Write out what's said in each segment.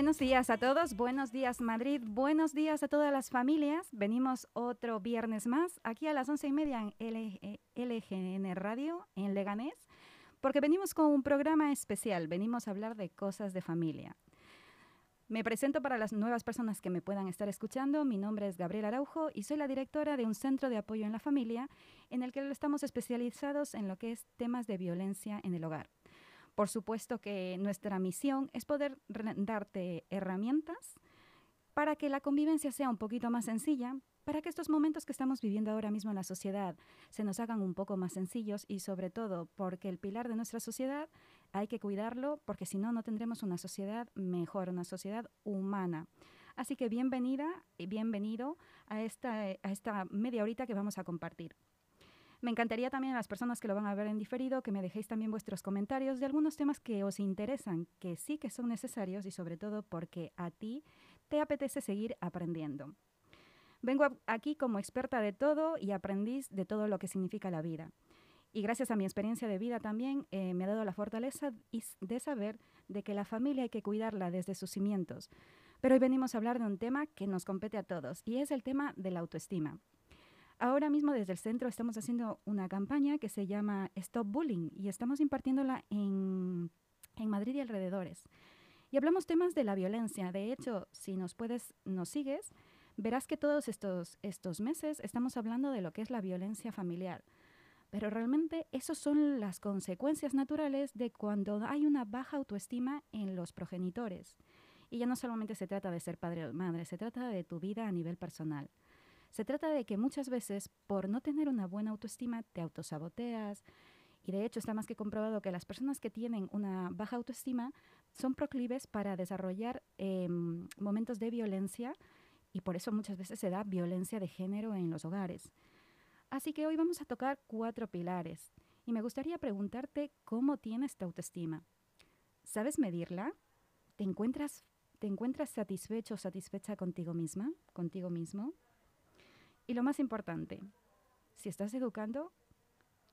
Buenos días a todos, buenos días Madrid, buenos días a todas las familias. Venimos otro viernes más aquí a las once y media en LGN Radio en Leganés, porque venimos con un programa especial, venimos a hablar de cosas de familia. Me presento para las nuevas personas que me puedan estar escuchando. Mi nombre es Gabriela Araujo y soy la directora de un centro de apoyo en la familia en el que estamos especializados en lo que es temas de violencia en el hogar. Por supuesto que nuestra misión es poder darte herramientas para que la convivencia sea un poquito más sencilla, para que estos momentos que estamos viviendo ahora mismo en la sociedad se nos hagan un poco más sencillos y sobre todo porque el pilar de nuestra sociedad hay que cuidarlo porque si no no tendremos una sociedad mejor, una sociedad humana. Así que bienvenida y bienvenido a esta media horita que vamos a compartir. Me encantaría también a las personas que lo van a ver en diferido que me dejéis también vuestros comentarios de algunos temas que os interesan, que sí que son necesarios y sobre todo porque a ti te apetece seguir aprendiendo. Vengo aquí como experta de todo y aprendiz de todo lo que significa la vida. Y gracias a mi experiencia de vida también eh, me ha dado la fortaleza de saber de que la familia hay que cuidarla desde sus cimientos. Pero hoy venimos a hablar de un tema que nos compete a todos y es el tema de la autoestima. Ahora mismo desde el centro estamos haciendo una campaña que se llama Stop Bullying y estamos impartiéndola en, en Madrid y alrededores. Y hablamos temas de la violencia. De hecho, si nos puedes, nos sigues, verás que todos estos, estos meses estamos hablando de lo que es la violencia familiar. Pero realmente esas son las consecuencias naturales de cuando hay una baja autoestima en los progenitores. Y ya no solamente se trata de ser padre o madre, se trata de tu vida a nivel personal. Se trata de que muchas veces, por no tener una buena autoestima, te autosaboteas. Y de hecho está más que comprobado que las personas que tienen una baja autoestima son proclives para desarrollar em, momentos de violencia y por eso muchas veces se da violencia de género en los hogares. Así que hoy vamos a tocar cuatro pilares y me gustaría preguntarte cómo tienes tu autoestima. ¿Sabes medirla? ¿Te encuentras, te encuentras satisfecho o satisfecha contigo misma, contigo mismo? Y lo más importante, si estás educando,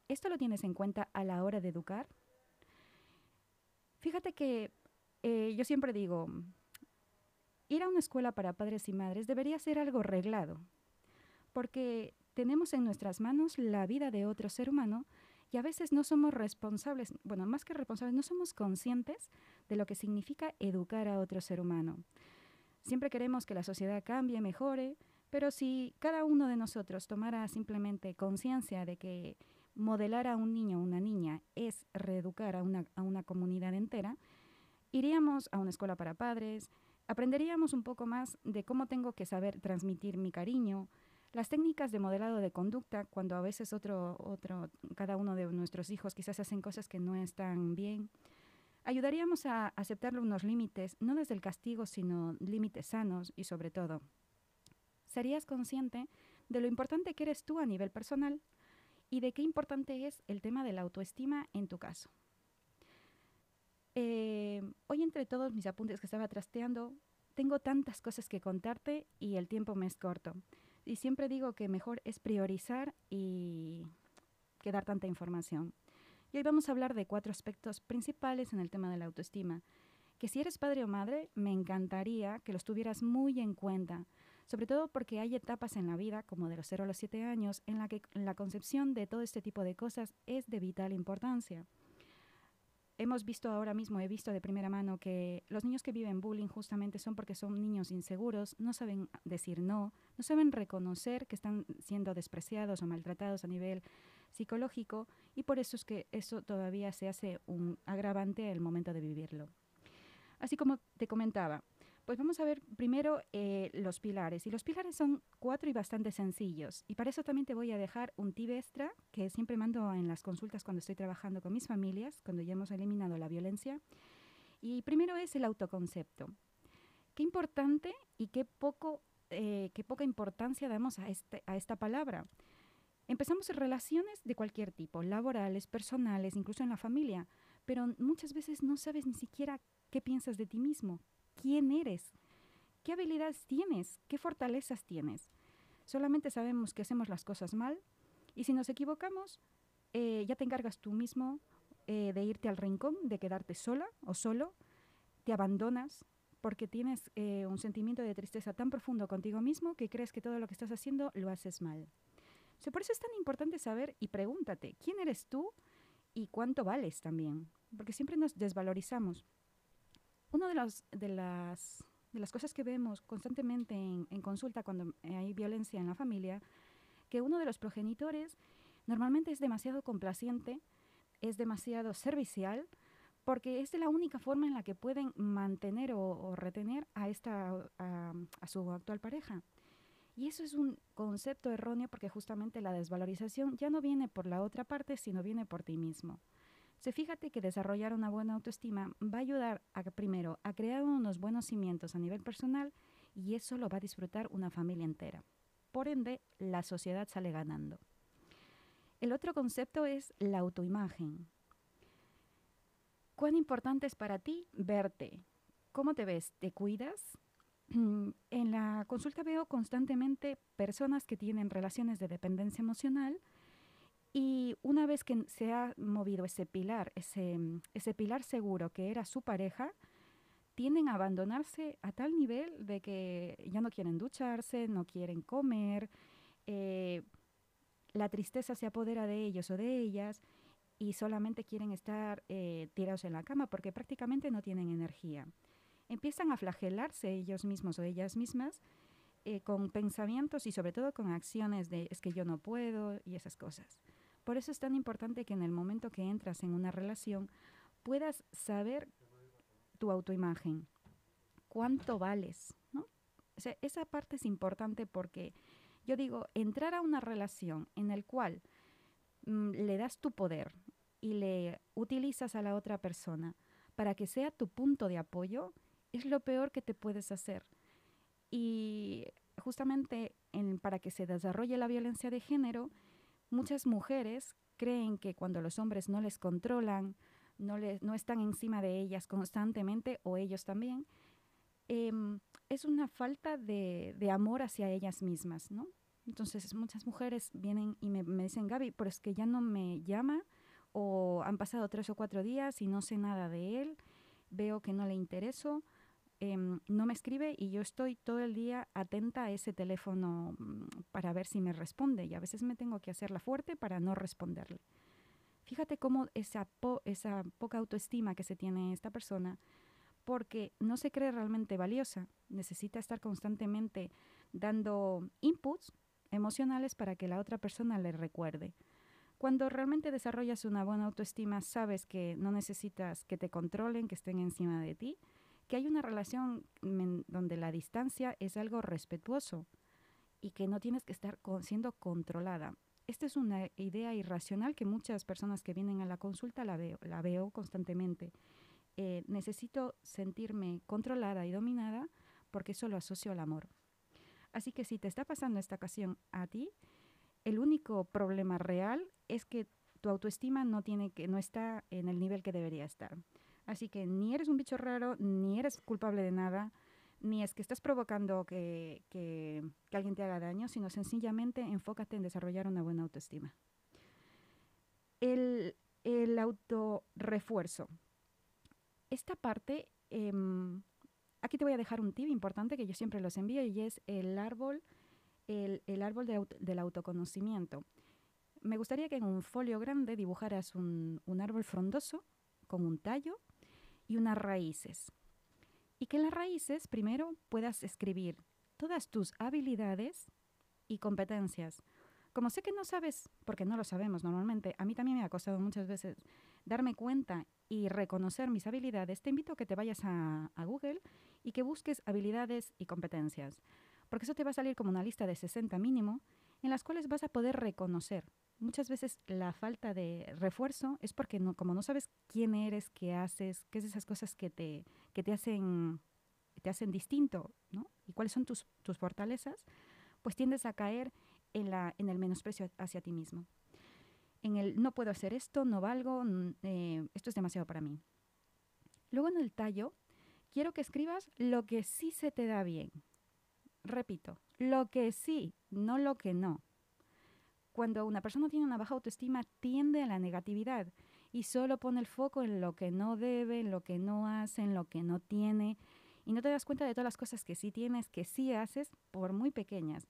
¿esto lo tienes en cuenta a la hora de educar? Fíjate que eh, yo siempre digo, ir a una escuela para padres y madres debería ser algo reglado, porque tenemos en nuestras manos la vida de otro ser humano y a veces no somos responsables, bueno, más que responsables, no somos conscientes de lo que significa educar a otro ser humano. Siempre queremos que la sociedad cambie, mejore, pero si cada uno de nosotros tomara simplemente conciencia de que modelar a un niño o una niña es reeducar a una, a una comunidad entera, iríamos a una escuela para padres, aprenderíamos un poco más de cómo tengo que saber transmitir mi cariño, las técnicas de modelado de conducta, cuando a veces otro, otro, cada uno de nuestros hijos quizás hacen cosas que no están bien, ayudaríamos a aceptar unos límites, no desde el castigo, sino límites sanos y sobre todo, serías consciente de lo importante que eres tú a nivel personal y de qué importante es el tema de la autoestima en tu caso. Eh, hoy entre todos mis apuntes que estaba trasteando, tengo tantas cosas que contarte y el tiempo me es corto. Y siempre digo que mejor es priorizar y que dar tanta información. Y hoy vamos a hablar de cuatro aspectos principales en el tema de la autoestima, que si eres padre o madre, me encantaría que los tuvieras muy en cuenta, sobre todo porque hay etapas en la vida, como de los 0 a los 7 años, en la que la concepción de todo este tipo de cosas es de vital importancia. Hemos visto ahora mismo, he visto de primera mano que los niños que viven bullying justamente son porque son niños inseguros, no saben decir no, no saben reconocer que están siendo despreciados o maltratados a nivel psicológico y por eso es que eso todavía se hace un agravante al momento de vivirlo. Así como te comentaba, Pues vamos a ver primero eh, los pilares. Y los pilares son cuatro y bastante sencillos. Y para eso también te voy a dejar un tip extra que siempre mando en las consultas cuando estoy trabajando con mis familias, cuando ya hemos eliminado la violencia. Y primero es el autoconcepto. Qué importante y qué, poco, eh, qué poca importancia damos a, este, a esta palabra. Empezamos en relaciones de cualquier tipo, laborales, personales, incluso en la familia, pero muchas veces no sabes ni siquiera qué piensas de ti mismo, quién eres, qué habilidades tienes, qué fortalezas tienes. Solamente sabemos que hacemos las cosas mal y si nos equivocamos, eh, ya te encargas tú mismo eh, de irte al rincón, de quedarte sola o solo, te abandonas porque tienes eh, un sentimiento de tristeza tan profundo contigo mismo que crees que todo lo que estás haciendo lo haces mal. por eso es tan importante saber y pregúntate, ¿quién eres tú y cuánto vales también? Porque siempre nos desvalorizamos. Una de, de, las, de las cosas que vemos constantemente en, consulta cuando hay violencia en la familia, que uno de los progenitores normalmente es demasiado complaciente, es demasiado servicial, porque es la única forma en la que pueden mantener o, retener a, esta, a, su actual pareja. Y eso es un concepto erróneo porque justamente la desvalorización ya no viene por la otra parte, sino viene por ti mismo. Se fíjate que desarrollar una buena autoestima va a ayudar a primero a crear unos buenos cimientos a nivel personal y eso lo va a disfrutar una familia entera. Por ende, la sociedad sale ganando. El otro concepto es la autoimagen. ¿Cuán importante es para ti verte? ¿Cómo te ves? ¿Te cuidas? En la consulta veo constantemente personas que tienen relaciones de dependencia emocional y una vez que se ha movido ese pilar, ese, ese pilar seguro que era su pareja, tienden a abandonarse a tal nivel de que ya no quieren ducharse, no quieren comer, eh, la tristeza se apodera de ellos o de ellas y solamente quieren estar eh, tirados en la cama porque prácticamente no tienen energía. Empiezan a flagelarse ellos mismos o ellas mismas eh, con pensamientos y sobre todo con acciones de es que yo no puedo y esas cosas. Por eso es tan importante que en el momento que entras en una relación puedas saber tu autoimagen, cuánto vales. ¿no? esa parte es importante porque yo digo, entrar a una relación en el cual mm, le das tu poder y le utilizas a la otra persona para que sea tu punto de apoyo, es lo peor que te puedes hacer. Y justamente para que se desarrolle la violencia de género, Muchas mujeres creen que cuando los hombres no les controlan, no, no están encima de ellas constantemente, o ellos también, em, es una falta de, amor hacia ellas mismas, ¿no? Entonces muchas mujeres vienen y me, me, dicen, Gaby, pero es que ya no me llama, o han pasado tres o cuatro días y no sé nada de él, veo que no le intereso, Em, no me escribe y yo estoy todo el día atenta a ese teléfono mm, para ver si me responde y a veces me tengo que hacerla fuerte para no responderle. Fíjate cómo esa, esa poca autoestima que se tiene esta persona, porque no se cree realmente valiosa, necesita estar constantemente dando inputs emocionales para que la otra persona le recuerde. Cuando realmente desarrollas una buena autoestima, sabes que no necesitas que te controlen, que estén encima de ti, que hay una relación donde la distancia es algo respetuoso y que no tienes que estar siendo controlada. Esta es una idea irracional que muchas personas que vienen a la consulta la veo, la veo constantemente. Eh, necesito sentirme controlada y dominada porque eso lo asocio al amor. Así que si te está pasando esta ocasión a ti, el único problema real es que tu autoestima no, tiene que, no está en el nivel que debería estar. Así que ni eres un bicho raro, ni eres culpable de nada, ni es que estás provocando que, que, alguien te haga daño, sino sencillamente enfócate en desarrollar una buena autoestima. El, el autorrefuerzo. Esta parte, em, aquí te voy a dejar un tip importante que yo siempre los envío y es el árbol, el, el árbol del autoconocimiento. Me gustaría que en un folio grande dibujaras un, un árbol frondoso con un tallo y unas raíces. Y que en las raíces primero puedas escribir todas tus habilidades y competencias. Como sé que no sabes, porque no lo sabemos normalmente, a mí también me ha costado muchas veces darme cuenta y reconocer mis habilidades, te invito a que te vayas a, a Google y que busques habilidades y competencias, porque eso te va a salir como una lista de 60 mínimo en las cuales vas a poder reconocer. Muchas veces la falta de refuerzo es porque no, como no sabes quién eres, qué haces, qué es esas cosas que te, que te hacen te hacen distinto. Y cuáles son tus, tus fortalezas, pues tiendes a caer en, la, en el menosprecio hacia ti mismo. En el no puedo hacer esto, no valgo, eh, esto es demasiado para mí. Luego en el tallo, quiero que escribas lo que sí se te da bien. Repito, lo que sí, no lo que no. Cuando una persona tiene una baja autoestima, tiende a la negatividad y solo pone el foco en lo que no debe, en lo que no hace, en lo que no tiene, y no te das cuenta de todas las cosas que sí tienes, que sí haces, por muy pequeñas.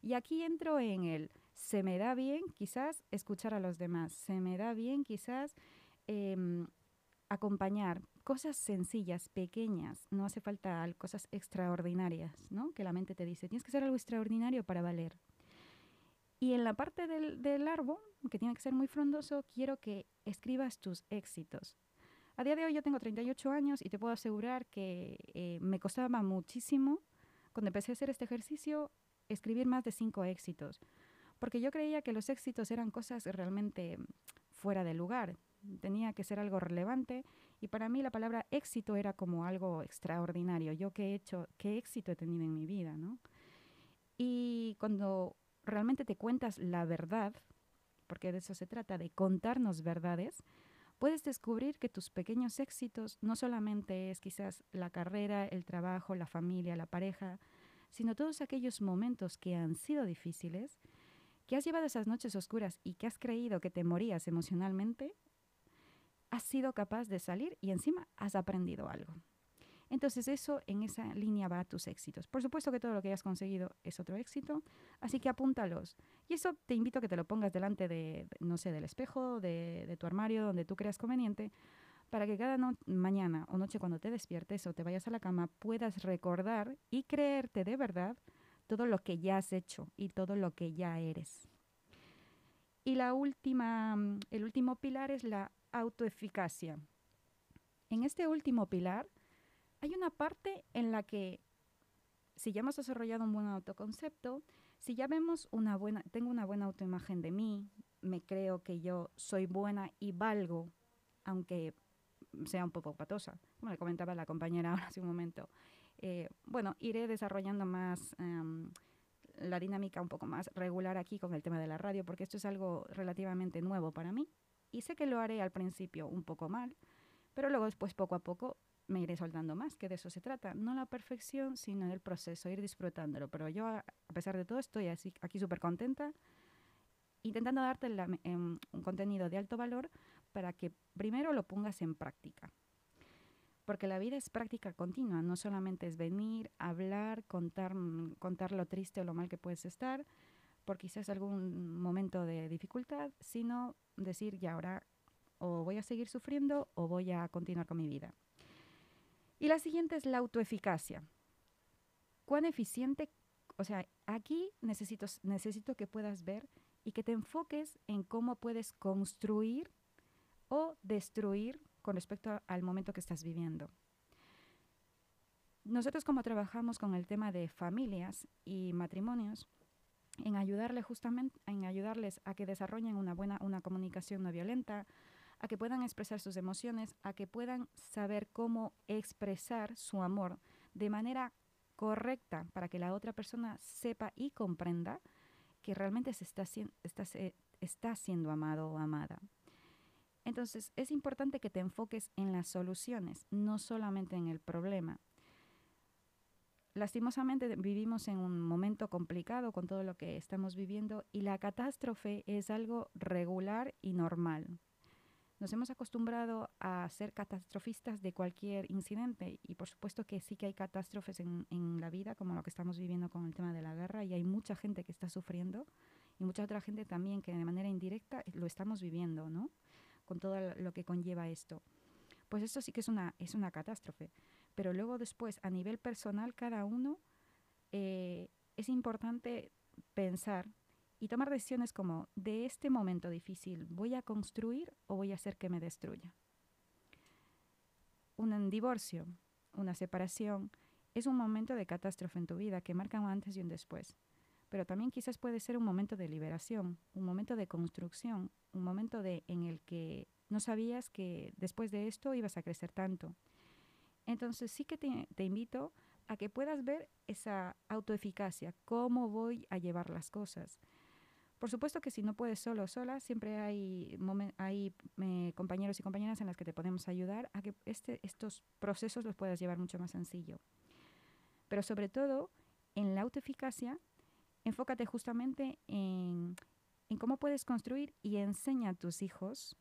Y aquí entro en el, se me da bien quizás escuchar a los demás, se me da bien quizás em, acompañar cosas sencillas, pequeñas, no hace falta cosas extraordinarias, ¿no? Que la mente te dice, tienes que hacer algo extraordinario para valer. Y en la parte del, del árbol, que tiene que ser muy frondoso, quiero que escribas tus éxitos. A día de hoy yo tengo 38 años y te puedo asegurar que eh, me costaba muchísimo, cuando empecé a hacer este ejercicio, escribir más de cinco éxitos. Porque yo creía que los éxitos eran cosas realmente fuera de lugar. Tenía que ser algo relevante y para mí la palabra éxito era como algo extraordinario. Yo qué he hecho, qué éxito he tenido en mi vida, ¿no? Y cuando realmente te cuentas la verdad, porque de eso se trata, de contarnos verdades, puedes descubrir que tus pequeños éxitos no solamente es quizás la carrera, el trabajo, la familia, la pareja, sino todos aquellos momentos que han sido difíciles, que has llevado esas noches oscuras y que has creído que te morías emocionalmente, has sido capaz de salir y encima has aprendido algo. Entonces eso en esa línea va a tus éxitos. Por supuesto que todo lo que hayas conseguido es otro éxito, así que apúntalos. Y eso te invito a que te lo pongas delante de, no sé, del espejo, de, tu armario, donde tú creas conveniente, para que cada mañana o noche cuando te despiertes o te vayas a la cama puedas recordar y creerte de verdad todo lo que ya has hecho y todo lo que ya eres. Y la última, el último pilar es la autoeficacia. En este último pilar hay una parte en la que si ya hemos desarrollado un buen autoconcepto, si ya vemos una buena, tengo una buena autoimagen de mí, me creo que yo soy buena y valgo, aunque sea un poco patosa, como le comentaba la compañera hace un momento. Eh, bueno, iré desarrollando más em, la dinámica un poco más regular aquí con el tema de la radio, porque esto es algo relativamente nuevo para mí. Y sé que lo haré al principio un poco mal, pero luego después poco a poco me iré soltando más, que de eso se trata. No la perfección, sino el proceso, ir disfrutándolo. Pero yo, a pesar de todo, estoy así, aquí súper contenta, intentando darte em, un contenido de alto valor para que primero lo pongas en práctica. Porque la vida es práctica continua, no solamente es venir, hablar, contar, contar lo triste o lo mal que puedes estar, por quizás algún momento de dificultad, sino decir, ya ahora o voy a seguir sufriendo o voy a continuar con mi vida. Y la siguiente es la autoeficacia. ¿Cuán eficiente? O sea, aquí necesito, necesito que puedas ver y que te enfoques en cómo puedes construir o destruir con respecto al momento que estás viviendo. Nosotros como trabajamos con el tema de familias y matrimonios, en ayudarle justamente, en ayudarles a que desarrollen una buena una comunicación no violenta, a que puedan expresar sus emociones, a que puedan saber cómo expresar su amor de manera correcta para que la otra persona sepa y comprenda que realmente se está, está, está siendo amado o amada. Entonces, es importante que te enfoques en las soluciones, no solamente en el problema. Lastimosamente vivimos en un momento complicado con todo lo que estamos viviendo y la catástrofe es algo regular y normal. Nos hemos acostumbrado a ser catastrofistas de cualquier incidente y por supuesto que sí que hay catástrofes en, en, la vida, como lo que estamos viviendo con el tema de la guerra, y hay mucha gente que está sufriendo y mucha otra gente también que de manera indirecta lo estamos viviendo, ¿no? Con todo lo que conlleva esto. Pues esto sí que es una, es una catástrofe. Pero luego después, a nivel personal, cada uno eh, es importante pensar y tomar decisiones como, de este momento difícil, ¿voy a construir o voy a hacer que me destruya? Un divorcio, una separación, es un momento de catástrofe en tu vida que marca un antes y un después. Pero también quizás puede ser un momento de liberación, un momento de construcción, un momento de, en el que no sabías que después de esto ibas a crecer tanto. Entonces sí que te, te invito a que puedas ver esa autoeficacia, cómo voy a llevar las cosas. Por supuesto que si no puedes solo o sola, siempre hay, hay eh, compañeros y compañeras en las que te podemos ayudar a que este, estos procesos los puedas llevar mucho más sencillo. Pero sobre todo, en la autoeficacia, enfócate justamente en, en cómo puedes construir y enseña a tus hijos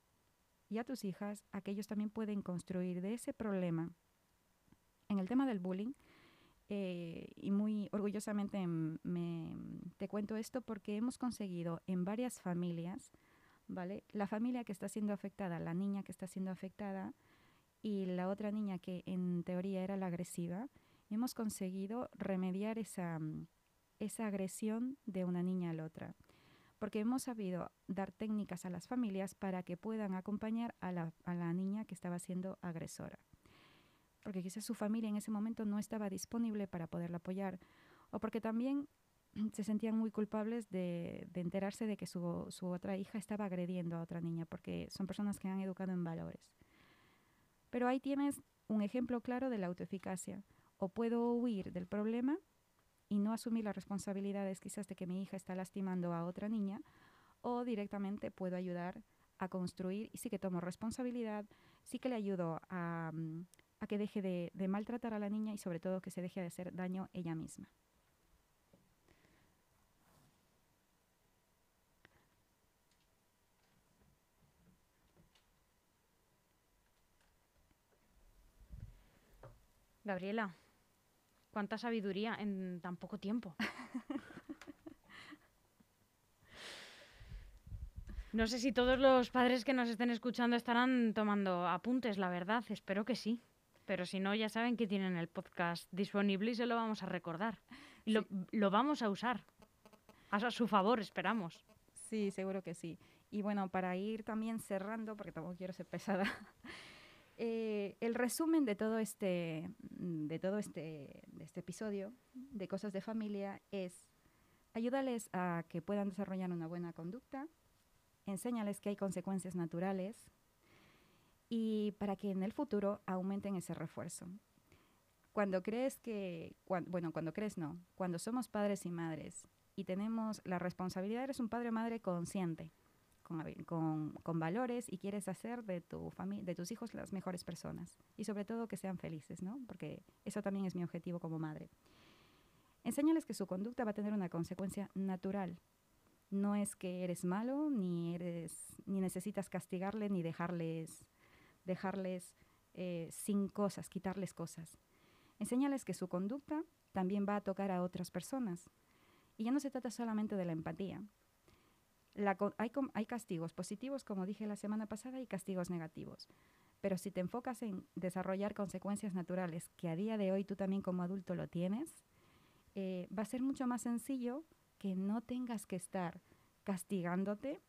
y a tus hijas a que ellos también pueden construir de ese problema. En el tema del bullying, eh, y muy orgullosamente me, te cuento esto porque hemos conseguido en varias familias, ¿vale? La familia que está siendo afectada, la niña que está siendo afectada y la otra niña que en teoría era la agresiva, hemos conseguido remediar esa, esa agresión de una niña a la otra. Porque hemos sabido dar técnicas a las familias para que puedan acompañar a la, a la niña que estaba siendo agresora porque quizás su familia en ese momento no estaba disponible para poderla apoyar, o porque también se sentían muy culpables de, enterarse de que su, otra hija estaba agrediendo a otra niña, porque son personas que han educado en valores. Pero ahí tienes un ejemplo claro de la autoeficacia. O puedo huir del problema y no asumir las responsabilidades quizás de que mi hija está lastimando a otra niña, o directamente puedo ayudar a construir y sí que tomo responsabilidad, sí que le ayudo a, mm, a que deje de, maltratar a la niña y sobre todo que se deje de hacer daño ella misma. Gabriela, cuánta sabiduría en tan poco tiempo. No sé si todos los padres que nos estén escuchando estarán tomando apuntes, la verdad, espero que sí. Pero si no, ya saben que tienen el podcast disponible y se lo vamos a recordar. Y lo, vamos a usar. A su favor, esperamos. Sí, seguro que sí. Y bueno, para ir también cerrando, porque tampoco quiero ser pesada, eh, el resumen de todo este, de todo este, de este episodio de Cosas de Familia es ayúdales a que puedan desarrollar una buena conducta, enséñales que hay consecuencias naturales, y para que en el futuro aumenten ese refuerzo. Cuando crees que, bueno, cuando crees no, cuando somos padres y madres y tenemos la responsabilidad, eres un padre o madre consciente, con, con, valores y quieres hacer de, tu de tus hijos las mejores personas y sobre todo que sean felices, ¿no? Porque eso también es mi objetivo como madre. Enséñales que su conducta va a tener una consecuencia natural. No es que eres malo, ni, eres, ni necesitas castigarle, ni dejarles dejarles eh, sin cosas, quitarles cosas. Enséñales que su conducta también va a tocar a otras personas. Y ya no se trata solamente de la empatía. hay, hay castigos positivos, como dije la semana pasada, y castigos negativos. Pero si te enfocas en desarrollar consecuencias naturales, que a día de hoy tú también como adulto lo tienes, eh, va a ser mucho más sencillo que no tengas que estar castigándote,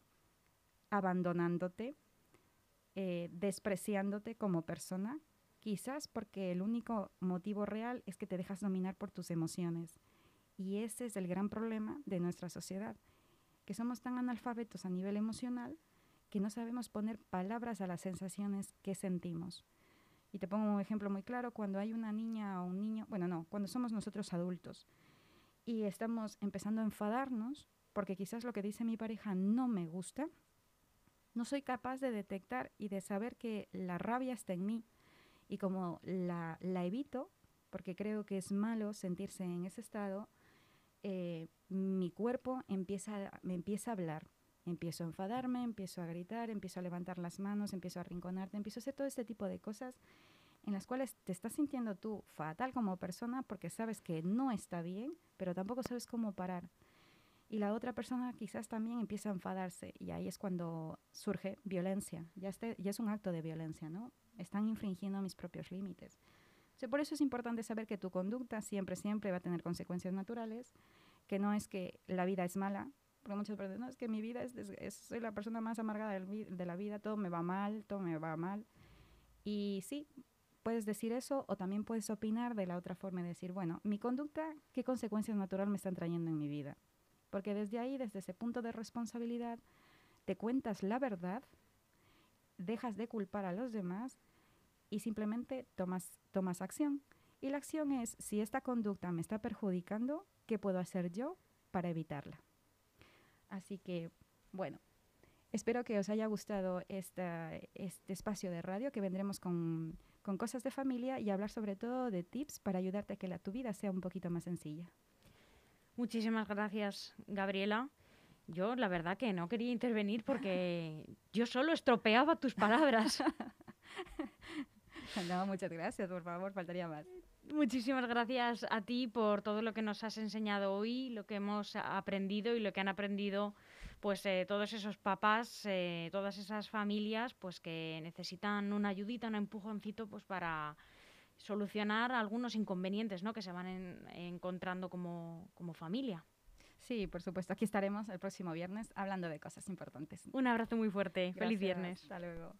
abandonándote, eh, despreciándote como persona, quizás porque el único motivo real es que te dejas dominar por tus emociones. Y ese es el gran problema de nuestra sociedad, que somos tan analfabetos a nivel emocional que no sabemos poner palabras a las sensaciones que sentimos. Y te pongo un ejemplo muy claro, cuando hay una niña o un niño, bueno, no, cuando somos nosotros adultos y estamos empezando a enfadarnos porque quizás lo que dice mi pareja no me gusta, no soy capaz de detectar y de saber que la rabia está en mí. Y como la, evito, porque creo que es malo sentirse en ese estado, eh, mi cuerpo empieza, me empieza a hablar. Empiezo a enfadarme, empiezo a gritar, empiezo a levantar las manos, empiezo a arrinconarte, empiezo a hacer todo este tipo de cosas en las cuales te estás sintiendo tú fatal como persona porque sabes que no está bien, pero tampoco sabes cómo parar y la otra persona quizás también empieza a enfadarse y ahí es cuando surge violencia. Ya, este, ya es un acto de violencia, ¿no? Están infringiendo mis propios límites. por eso es importante saber que tu conducta siempre, siempre va a tener consecuencias naturales, que no es que la vida es mala, porque muchas veces, no, es que mi vida es, es- soy la persona más amargada del de la vida, todo me va mal, todo me va mal. Y sí, puedes decir eso o también puedes opinar de la otra forma y decir, bueno, mi conducta, ¿qué consecuencias naturales me están trayendo en mi vida? Porque desde ahí, desde ese punto de responsabilidad, te cuentas la verdad, dejas de culpar a los demás y simplemente tomas, tomas acción. Y la acción es, si esta conducta me está perjudicando, ¿qué puedo hacer yo para evitarla? Así que, bueno, espero que os haya gustado esta, este espacio de radio, que vendremos con, con cosas de familia y hablar sobre todo de tips para ayudarte a que la, tu vida sea un poquito más sencilla. Muchísimas gracias, Gabriela. Yo, la verdad, que no quería intervenir porque yo solo estropeaba tus palabras. No, muchas gracias, por favor, faltaría más. Muchísimas gracias a ti por todo lo que nos has enseñado hoy, lo que hemos aprendido y lo que han aprendido pues eh, todos esos papás, eh, todas esas familias pues que necesitan una ayudita, un empujoncito pues para solucionar algunos inconvenientes ¿no? que se van en- encontrando como, como familia. Sí, por supuesto, aquí estaremos el próximo viernes hablando de cosas importantes. Un abrazo muy fuerte. Feliz viernes. Hasta luego.